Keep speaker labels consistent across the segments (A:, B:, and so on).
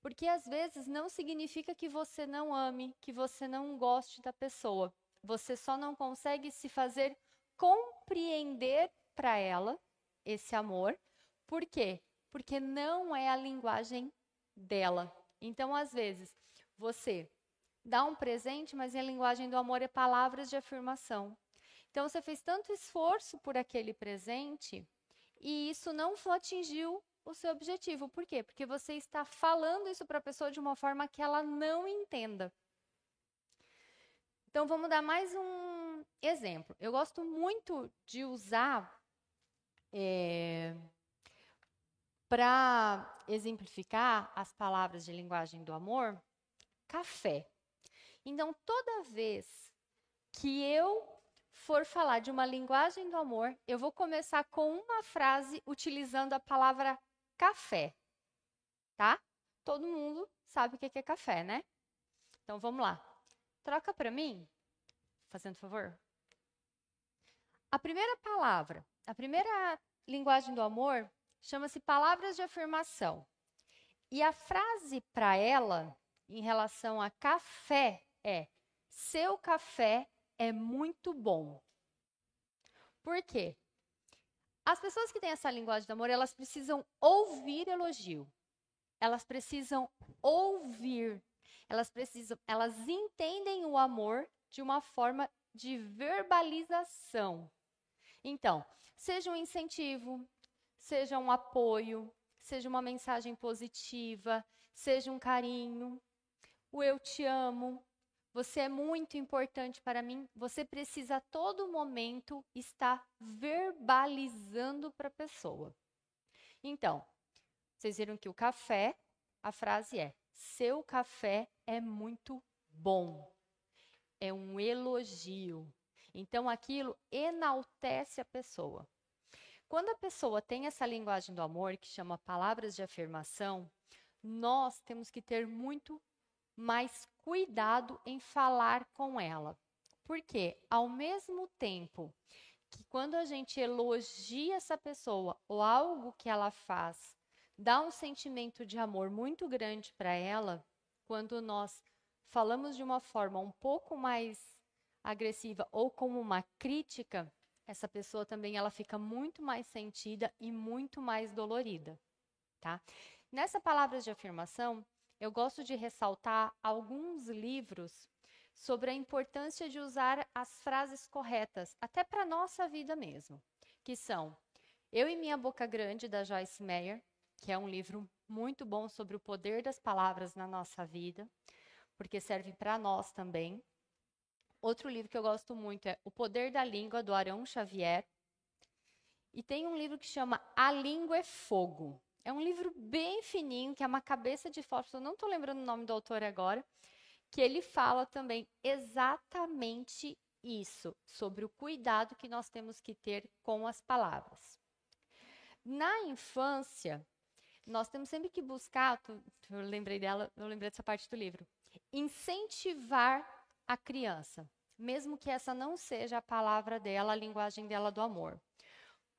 A: Porque às vezes não significa que você não ame, que você não goste da pessoa. Você só não consegue se fazer compreender para ela esse amor. Por quê? Porque não é a linguagem dela. Então, às vezes, você dá um presente, mas a linguagem do amor é palavras de afirmação. Então, você fez tanto esforço por aquele presente e isso não atingiu o seu objetivo. Por quê? Porque você está falando isso para a pessoa de uma forma que ela não entenda. Então, vamos dar mais um exemplo. Eu gosto muito de usar, é, para exemplificar as palavras de linguagem do amor, café. Então, toda vez que eu for falar de uma linguagem do amor, eu vou começar com uma frase utilizando a palavra café, tá? Todo mundo sabe o que é café, né? Então vamos lá. Troca para mim, fazendo favor. A primeira palavra, a primeira linguagem do amor chama-se palavras de afirmação. E a frase para ela, em relação a café, é: seu café é muito bom. Por quê? As pessoas que têm essa linguagem de amor, elas precisam ouvir elogio. Elas precisam ouvir. Elas precisam, elas entendem o amor de uma forma de verbalização. Então, seja um incentivo, seja um apoio, seja uma mensagem positiva, seja um carinho, o eu te amo, você é muito importante para mim. Você precisa a todo momento estar verbalizando para a pessoa. Então, vocês viram que o café, a frase é: seu café é muito bom. É um elogio. Então, aquilo enaltece a pessoa. Quando a pessoa tem essa linguagem do amor, que chama palavras de afirmação, nós temos que ter muito mais cuidado em falar com ela. Porque, ao mesmo tempo que quando a gente elogia essa pessoa ou algo que ela faz, dá um sentimento de amor muito grande para ela, quando nós falamos de uma forma um pouco mais agressiva ou como uma crítica, essa pessoa também ela fica muito mais sentida e muito mais dolorida, tá? Nessa palavras de afirmação, eu gosto de ressaltar alguns livros sobre a importância de usar as frases corretas, até para a nossa vida mesmo, que são Eu e Minha Boca Grande, da Joyce Meyer, que é um livro muito bom sobre o poder das palavras na nossa vida, porque serve para nós também. Outro livro que eu gosto muito é O Poder da Língua, do Arão Xavier. E tem um livro que chama A Língua é Fogo, é um livro bem fininho, que é uma cabeça de fósforo, não estou lembrando o nome do autor agora, que ele fala também exatamente isso, sobre o cuidado que nós temos que ter com as palavras. Na infância, nós temos sempre que buscar, eu lembrei dela, eu lembrei dessa parte do livro, incentivar a criança, mesmo que essa não seja a palavra dela, a linguagem dela do amor.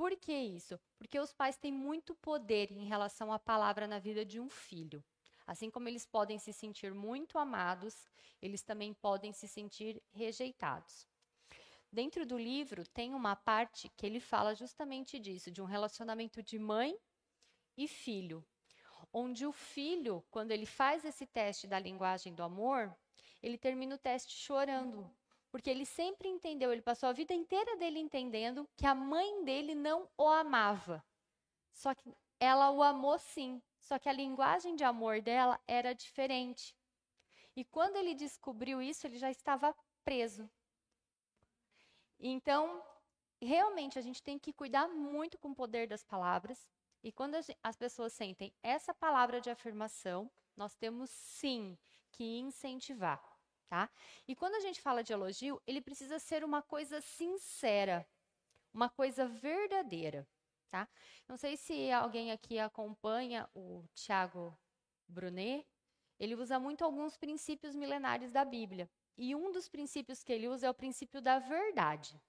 A: Por que isso? Porque os pais têm muito poder em relação à palavra na vida de um filho. Assim como eles podem se sentir muito amados, eles também podem se sentir rejeitados. Dentro do livro tem uma parte que ele fala justamente disso, de um relacionamento de mãe e filho, onde o filho, quando ele faz esse teste da linguagem do amor, ele termina o teste chorando, porque ele sempre entendeu, ele passou a vida inteira dele entendendo que a mãe dele não o amava. Só que ela o amou sim, só que a linguagem de amor dela era diferente. E quando ele descobriu isso, ele já estava preso. Então, realmente a gente tem que cuidar muito com o poder das palavras. E quando as pessoas sentem essa palavra de afirmação, nós temos sim que incentivar tá? E quando a gente fala de elogio, ele precisa ser uma coisa sincera, uma coisa verdadeira, tá? Não sei se alguém aqui acompanha o Tiago Brunet, ele usa muito alguns princípios milenares da Bíblia. E um dos princípios que ele usa é o princípio da verdade.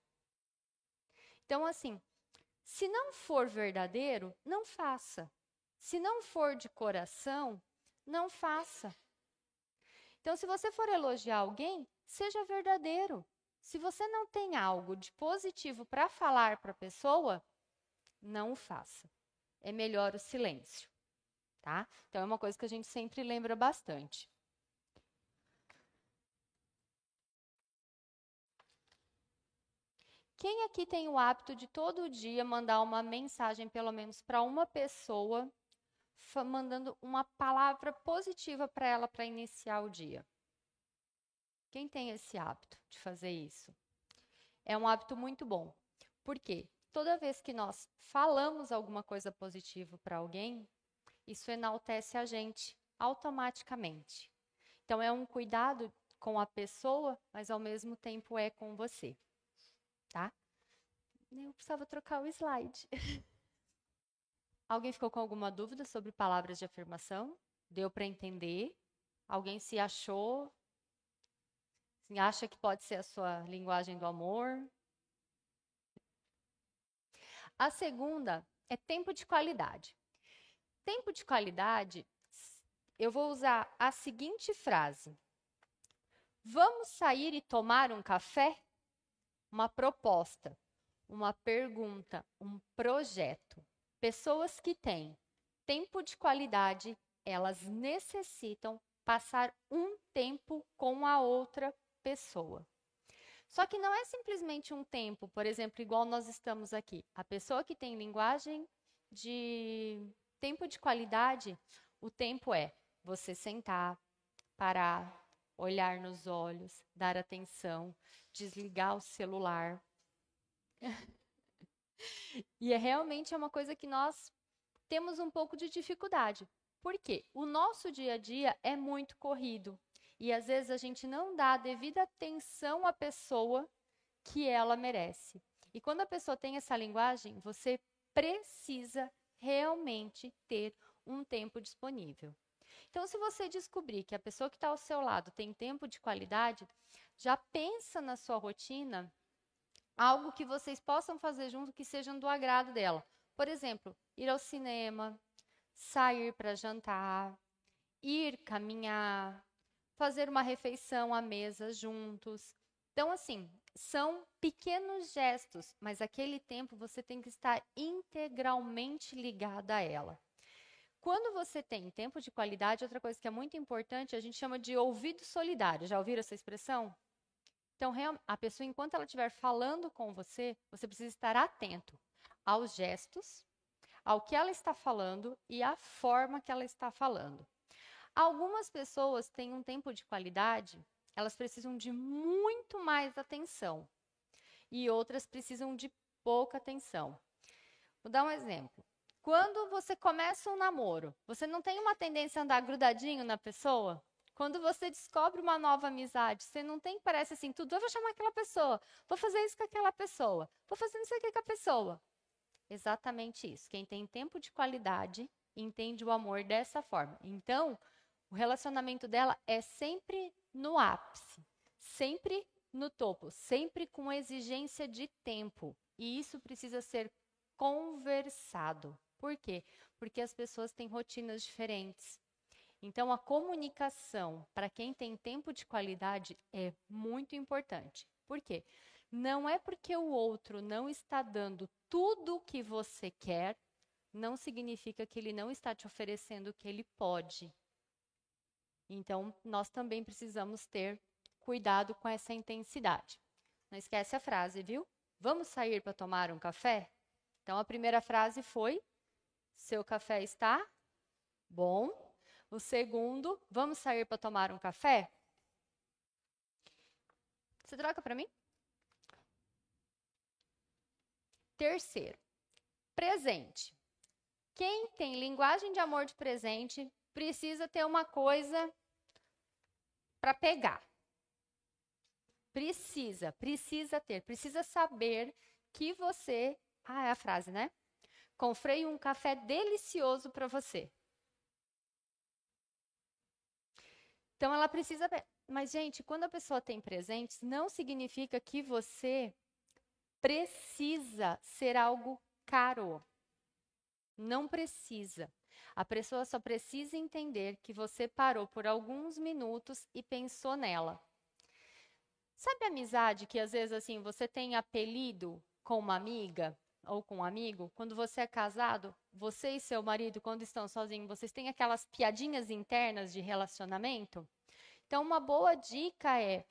A: Então, assim, se não for verdadeiro, não faça. Se não for de coração, não faça. Então, se você for elogiar alguém, seja verdadeiro. Se você não tem algo de positivo para falar para a pessoa, não o faça. É melhor o silêncio, tá? Então é uma coisa que a gente sempre lembra bastante. Quem aqui tem o hábito de todo dia mandar uma mensagem, pelo menos para uma pessoa, mandando uma palavra positiva para ela para iniciar o dia? Quem tem esse hábito de fazer isso? É um hábito muito bom. Por quê? Toda vez que nós falamos alguma coisa positiva para alguém, isso enaltece a gente automaticamente. Então é um cuidado com a pessoa, mas ao mesmo tempo é com você tá? Eu precisava trocar o slide. Alguém ficou com alguma dúvida sobre palavras de afirmação? Deu para entender? Alguém se achou? Se acha que pode ser a sua linguagem do amor? A segunda é tempo de qualidade. Tempo de qualidade, eu vou usar a seguinte frase: Vamos sair e tomar um café? uma proposta, uma pergunta, um projeto. Pessoas que têm tempo de qualidade, elas necessitam passar um tempo com a outra pessoa. Só que não é simplesmente um tempo, por exemplo, igual nós estamos aqui. A pessoa que tem linguagem de tempo de qualidade, o tempo é você sentar, parar, olhar nos olhos, dar atenção, desligar o celular. E é realmente é uma coisa que nós temos um pouco de dificuldade. Por quê? O nosso dia a dia é muito corrido e às vezes a gente não dá a devida atenção à pessoa que ela merece. E quando a pessoa tem essa linguagem, você precisa realmente ter um tempo disponível. Então, se você descobrir que a pessoa que está ao seu lado tem tempo de qualidade, já pensa na sua rotina algo que vocês possam fazer junto que sejam do agrado dela. Por exemplo, ir ao cinema, sair para jantar, ir caminhar, fazer uma refeição à mesa juntos. Então, assim, são pequenos gestos, mas aquele tempo você tem que estar integralmente ligada a ela. Quando você tem tempo de qualidade, outra coisa que é muito importante, a gente chama de ouvido solidário. Já ouviram essa expressão? Então, a pessoa, enquanto ela estiver falando com você, você precisa estar atento aos gestos, ao que ela está falando e à forma que ela está falando. Algumas pessoas têm um tempo de qualidade, elas precisam de muito mais atenção. E outras precisam de pouca atenção. Vou dar um exemplo. Quando você começa um namoro, você não tem uma tendência a andar grudadinho na pessoa? Quando você descobre uma nova amizade, você não tem, parece assim, tudo, eu vou chamar aquela pessoa, vou fazer isso com aquela pessoa, vou fazer isso aqui com a pessoa. Exatamente isso. Quem tem tempo de qualidade entende o amor dessa forma. Então, o relacionamento dela é sempre no ápice, sempre no topo, sempre com exigência de tempo. E isso precisa ser conversado. Por quê? Porque as pessoas têm rotinas diferentes. Então, a comunicação, para quem tem tempo de qualidade, é muito importante. Por quê? Não é porque o outro não está dando tudo o que você quer, não significa que ele não está te oferecendo o que ele pode. Então, nós também precisamos ter cuidado com essa intensidade. Não esquece a frase, viu? Vamos sair para tomar um café? Então, a primeira frase foi: seu café está bom. O segundo, vamos sair para tomar um café? Você troca para mim? Terceiro, presente. Quem tem linguagem de amor de presente precisa ter uma coisa para pegar. Precisa, precisa ter, precisa saber que você. Ah, é a frase, né? Comprei um café delicioso para você. Então ela precisa. Mas, gente, quando a pessoa tem presentes, não significa que você precisa ser algo caro. Não precisa. A pessoa só precisa entender que você parou por alguns minutos e pensou nela. Sabe a amizade que às vezes assim você tem apelido com uma amiga ou com um amigo? Quando você é casado, você e seu marido, quando estão sozinhos, vocês têm aquelas piadinhas internas de relacionamento? Então, uma boa dica é,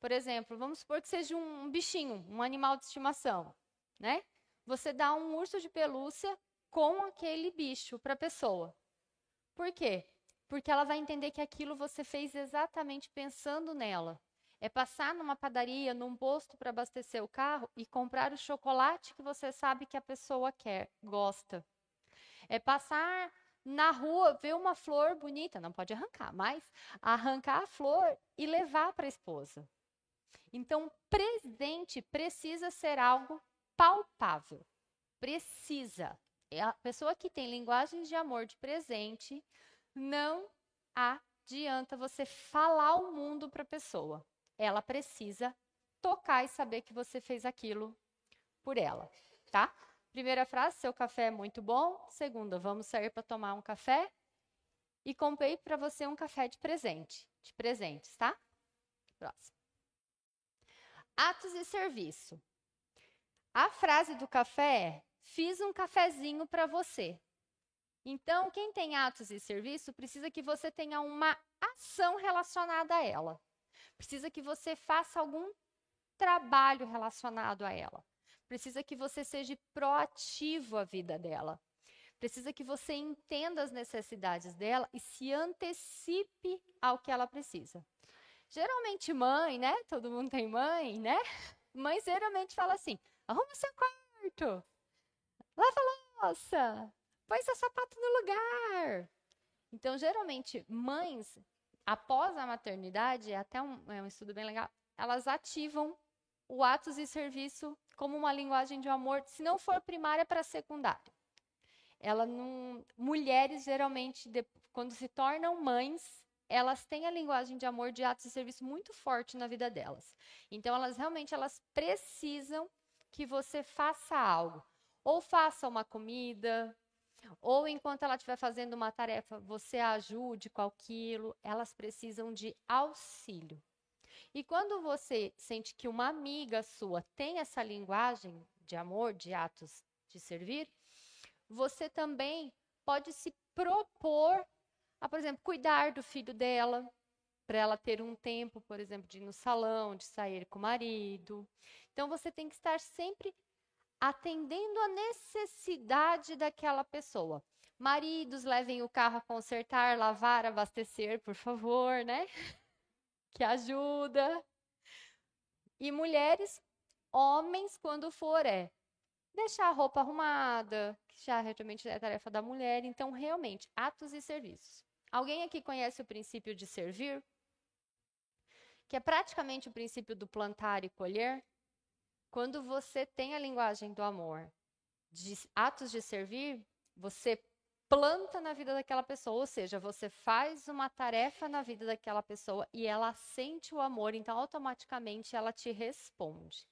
A: por exemplo, vamos supor que seja um bichinho, um animal de estimação, né? Você dá um urso de pelúcia com aquele bicho para a pessoa. Por quê? Porque ela vai entender que aquilo você fez exatamente pensando nela. É passar numa padaria, num posto para abastecer o carro e comprar o chocolate que você sabe que a pessoa quer, gosta. É passar na rua, ver uma flor bonita, não pode arrancar, mas arrancar a flor e levar para a esposa. Então, presente precisa ser algo palpável. Precisa. É a pessoa que tem linguagens de amor de presente, não adianta você falar o mundo para a pessoa. Ela precisa tocar e saber que você fez aquilo por ela, tá? Primeira frase, seu café é muito bom. Segunda, vamos sair para tomar um café. E comprei para você um café de presente, de presentes, tá? Próximo. Atos e serviço. A frase do café é: fiz um cafezinho para você. Então, quem tem atos e serviço precisa que você tenha uma ação relacionada a ela. Precisa que você faça algum trabalho relacionado a ela. Precisa que você seja proativo à vida dela. Precisa que você entenda as necessidades dela e se antecipe ao que ela precisa. Geralmente mãe, né? Todo mundo tem mãe, né? Mãe geralmente fala assim: arruma seu quarto, lava a louça, põe seu sapato no lugar. Então, geralmente, mães, após a maternidade, é até um, é um estudo bem legal, elas ativam o atos e serviço como uma linguagem de amor, se não for primária para secundária. Ela não, mulheres geralmente de, quando se tornam mães, elas têm a linguagem de amor de atos e serviço muito forte na vida delas. Então elas realmente elas precisam que você faça algo. Ou faça uma comida, ou enquanto ela estiver fazendo uma tarefa, você ajude com aquilo, elas precisam de auxílio. E quando você sente que uma amiga sua tem essa linguagem de amor, de atos de servir, você também pode se propor a, por exemplo, cuidar do filho dela, para ela ter um tempo, por exemplo, de ir no salão, de sair com o marido. Então você tem que estar sempre atendendo a necessidade daquela pessoa. Maridos, levem o carro a consertar, lavar, abastecer, por favor, né? Que ajuda. E mulheres, homens, quando for, é deixar a roupa arrumada, que já realmente é tarefa da mulher. Então, realmente, atos e serviços. Alguém aqui conhece o princípio de servir? Que é praticamente o princípio do plantar e colher? Quando você tem a linguagem do amor, de atos de servir, você planta na vida daquela pessoa, ou seja, você faz uma tarefa na vida daquela pessoa e ela sente o amor, então automaticamente ela te responde.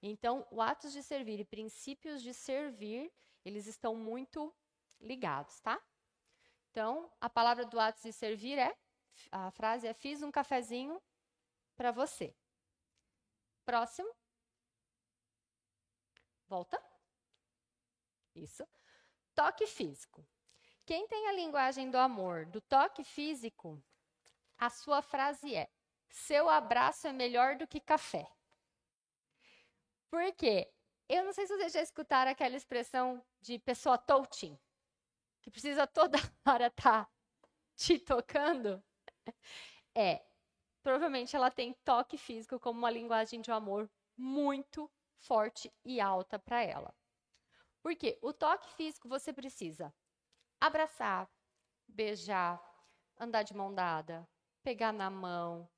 A: Então, o atos de servir e princípios de servir, eles estão muito ligados, tá? Então, a palavra do atos de servir é, a frase é, fiz um cafezinho para você. Próximo. Volta. Isso. Toque físico. Quem tem a linguagem do amor, do toque físico, a sua frase é: seu abraço é melhor do que café. Por quê? Eu não sei se vocês já escutaram aquela expressão de pessoa touching, que precisa toda hora estar tá te tocando. É, provavelmente ela tem toque físico como uma linguagem de amor muito forte e alta para ela. Porque o toque físico você precisa abraçar, beijar, andar de mão dada, pegar na mão.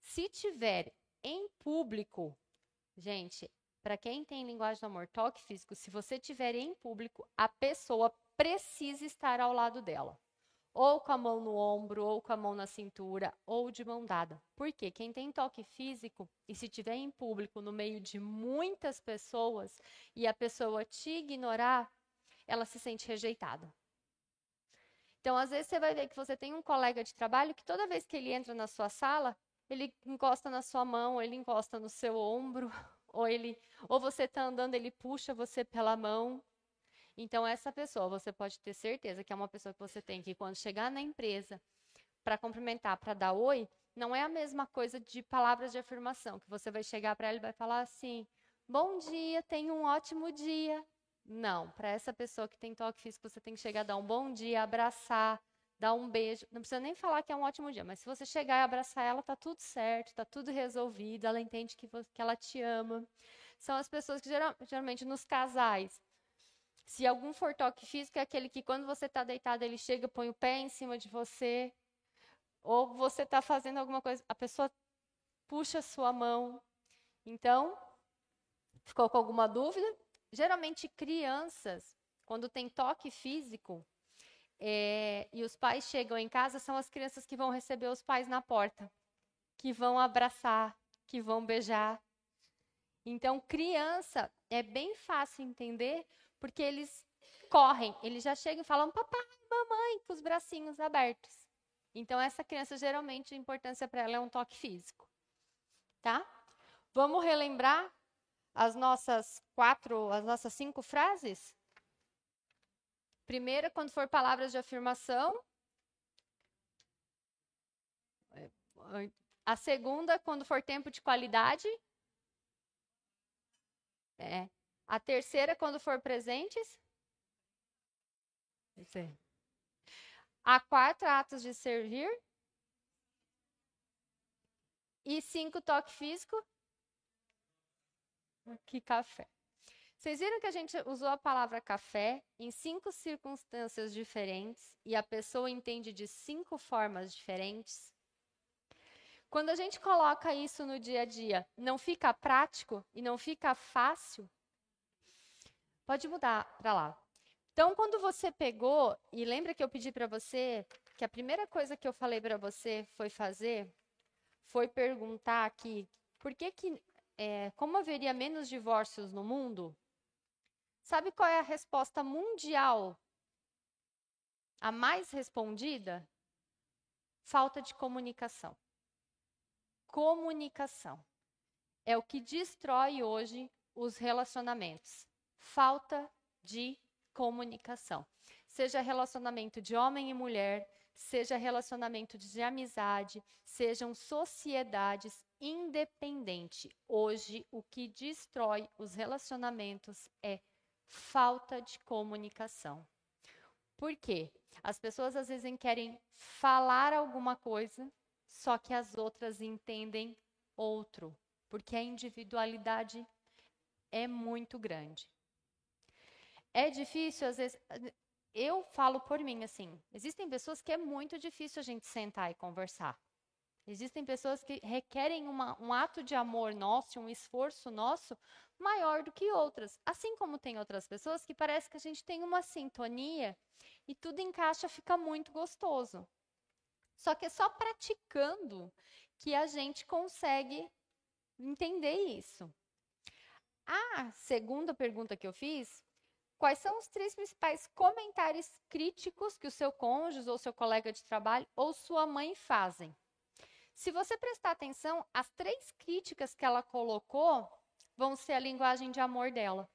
A: Se tiver em público, gente, para quem tem linguagem do amor, toque físico, se você tiver em público, a pessoa precisa estar ao lado dela ou com a mão no ombro, ou com a mão na cintura, ou de mão dada. Porque quem tem toque físico e se tiver em público no meio de muitas pessoas e a pessoa te ignorar, ela se sente rejeitada. Então, às vezes, você vai ver que você tem um colega de trabalho que toda vez que ele entra na sua sala, ele encosta na sua mão, ele encosta no seu ombro, ou ele, ou você está andando, ele puxa você pela mão. Então, essa pessoa, você pode ter certeza que é uma pessoa que você tem que, quando chegar na empresa, para cumprimentar, para dar oi, não é a mesma coisa de palavras de afirmação, que você vai chegar para ela e vai falar assim: bom dia, tenha um ótimo dia. Não, para essa pessoa que tem toque físico, você tem que chegar, dar um bom dia, abraçar, dar um beijo. Não precisa nem falar que é um ótimo dia, mas se você chegar e abraçar ela, tá tudo certo, tá tudo resolvido, ela entende que, que ela te ama. São as pessoas que geral, geralmente nos casais, se algum for toque físico, é aquele que quando você está deitado, ele chega, põe o pé em cima de você, ou você está fazendo alguma coisa, a pessoa puxa a sua mão. Então, ficou com alguma dúvida? Geralmente, crianças, quando tem toque físico é, e os pais chegam em casa, são as crianças que vão receber os pais na porta, que vão abraçar, que vão beijar. Então, criança é bem fácil entender, porque eles correm, eles já chegam e falam papai, mamãe, com os bracinhos abertos. Então, essa criança, geralmente, a importância para ela é um toque físico. Tá? Vamos relembrar as nossas quatro, as nossas cinco frases? Primeira, quando for palavras de afirmação. A segunda, quando for tempo de qualidade. É. A terceira, quando for presentes. A quarta, atos de servir. E cinco, toque físico. Que café. Vocês viram que a gente usou a palavra café em cinco circunstâncias diferentes e a pessoa entende de cinco formas diferentes? Quando a gente coloca isso no dia a dia, não fica prático e não fica fácil? Pode mudar para lá. Então, quando você pegou, e lembra que eu pedi para você que a primeira coisa que eu falei para você foi fazer, foi perguntar aqui, por que que é, como haveria menos divórcios no mundo, sabe qual é a resposta mundial? A mais respondida? Falta de comunicação. Comunicação é o que destrói hoje os relacionamentos. Falta de comunicação. Seja relacionamento de homem e mulher, seja relacionamento de amizade, sejam sociedades independente. Hoje, o que destrói os relacionamentos é falta de comunicação. Por quê? As pessoas às vezes querem falar alguma coisa, só que as outras entendem outro, porque a individualidade é muito grande. É difícil, às vezes, eu falo por mim assim, existem pessoas que é muito difícil a gente sentar e conversar. Existem pessoas que requerem uma, um ato de amor nosso, um esforço nosso maior do que outras. Assim como tem outras pessoas que parece que a gente tem uma sintonia e tudo encaixa, fica muito gostoso. Só que é só praticando que a gente consegue entender isso. A segunda pergunta que eu fiz Quais são os três principais comentários críticos que o seu cônjuge ou seu colega de trabalho ou sua mãe fazem? Se você prestar atenção, as três críticas que ela colocou vão ser a linguagem de amor dela.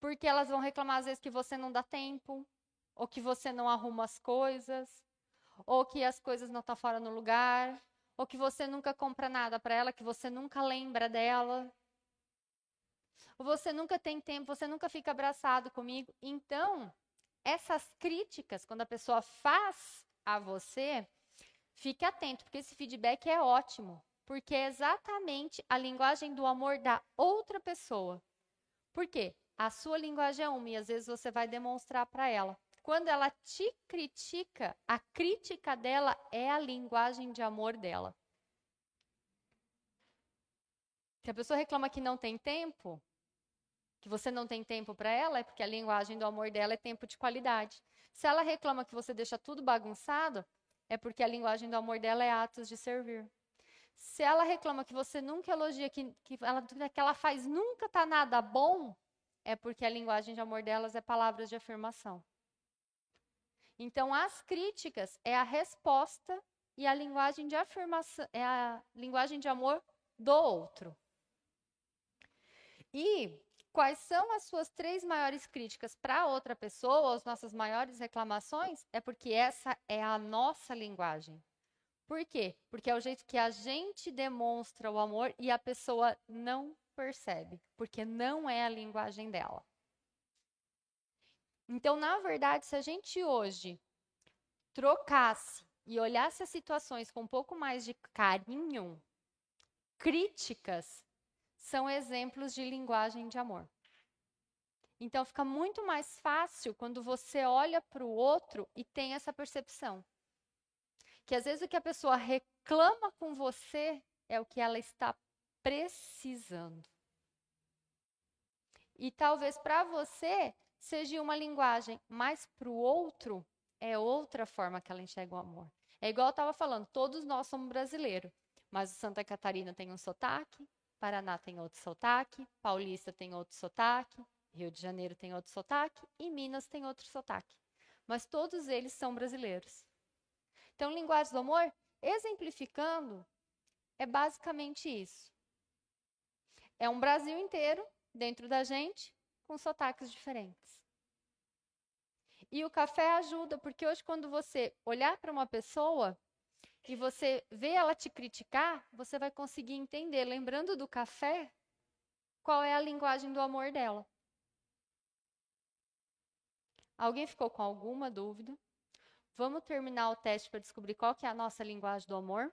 A: Porque elas vão reclamar às vezes que você não dá tempo, ou que você não arruma as coisas, ou que as coisas não estão tá fora no lugar, ou que você nunca compra nada para ela, que você nunca lembra dela. Você nunca tem tempo, você nunca fica abraçado comigo. Então, essas críticas, quando a pessoa faz a você, fique atento, porque esse feedback é ótimo, porque é exatamente a linguagem do amor da outra pessoa. Por quê? A sua linguagem é uma e às vezes você vai demonstrar para ela. Quando ela te critica, a crítica dela é a linguagem de amor dela. Se a pessoa reclama que não tem tempo, que você não tem tempo para ela, é porque a linguagem do amor dela é tempo de qualidade. Se ela reclama que você deixa tudo bagunçado, é porque a linguagem do amor dela é atos de servir. Se ela reclama que você nunca elogia, que, que, ela, que ela faz nunca tá nada bom, é porque a linguagem de amor delas é palavras de afirmação. Então, as críticas é a resposta e a linguagem de afirmação, é a linguagem de amor do outro. E quais são as suas três maiores críticas para outra pessoa, as nossas maiores reclamações? É porque essa é a nossa linguagem. Por quê? Porque é o jeito que a gente demonstra o amor e a pessoa não percebe, porque não é a linguagem dela. Então, na verdade, se a gente hoje trocasse e olhasse as situações com um pouco mais de carinho, críticas são exemplos de linguagem de amor. Então fica muito mais fácil quando você olha para o outro e tem essa percepção. Que às vezes o que a pessoa reclama com você é o que ela está precisando. E talvez para você seja uma linguagem, mas para o outro é outra forma que ela enxerga o amor. É igual eu estava falando, todos nós somos brasileiros, mas Santa Catarina tem um sotaque, Paraná tem outro sotaque, Paulista tem outro sotaque, Rio de Janeiro tem outro sotaque e Minas tem outro sotaque. Mas todos eles são brasileiros. Então, linguagem do amor, exemplificando, é basicamente isso. É um Brasil inteiro dentro da gente com sotaques diferentes. E o café ajuda, porque hoje, quando você olhar para uma pessoa e você vê ela te criticar, você vai conseguir entender, lembrando do café, qual é a linguagem do amor dela. Alguém ficou com alguma dúvida? Vamos terminar o teste para descobrir qual que é a nossa linguagem do amor?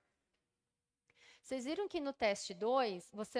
A: Vocês viram que no teste 2, você